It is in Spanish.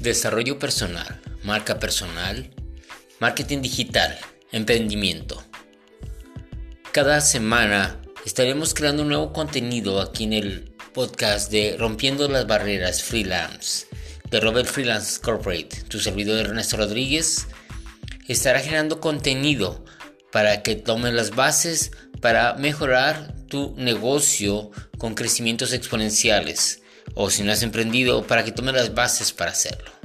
Desarrollo personal, marca personal, marketing digital, emprendimiento. Cada semana estaremos creando un nuevo contenido aquí en el podcast de Rompiendo las Barreras Freelance de Robert Freelance Corporate. Tu servidor Ernesto Rodríguez estará generando contenido para que tomes las bases para mejorar tu negocio con crecimientos exponenciales o si no has emprendido para que tomes las bases para hacerlo.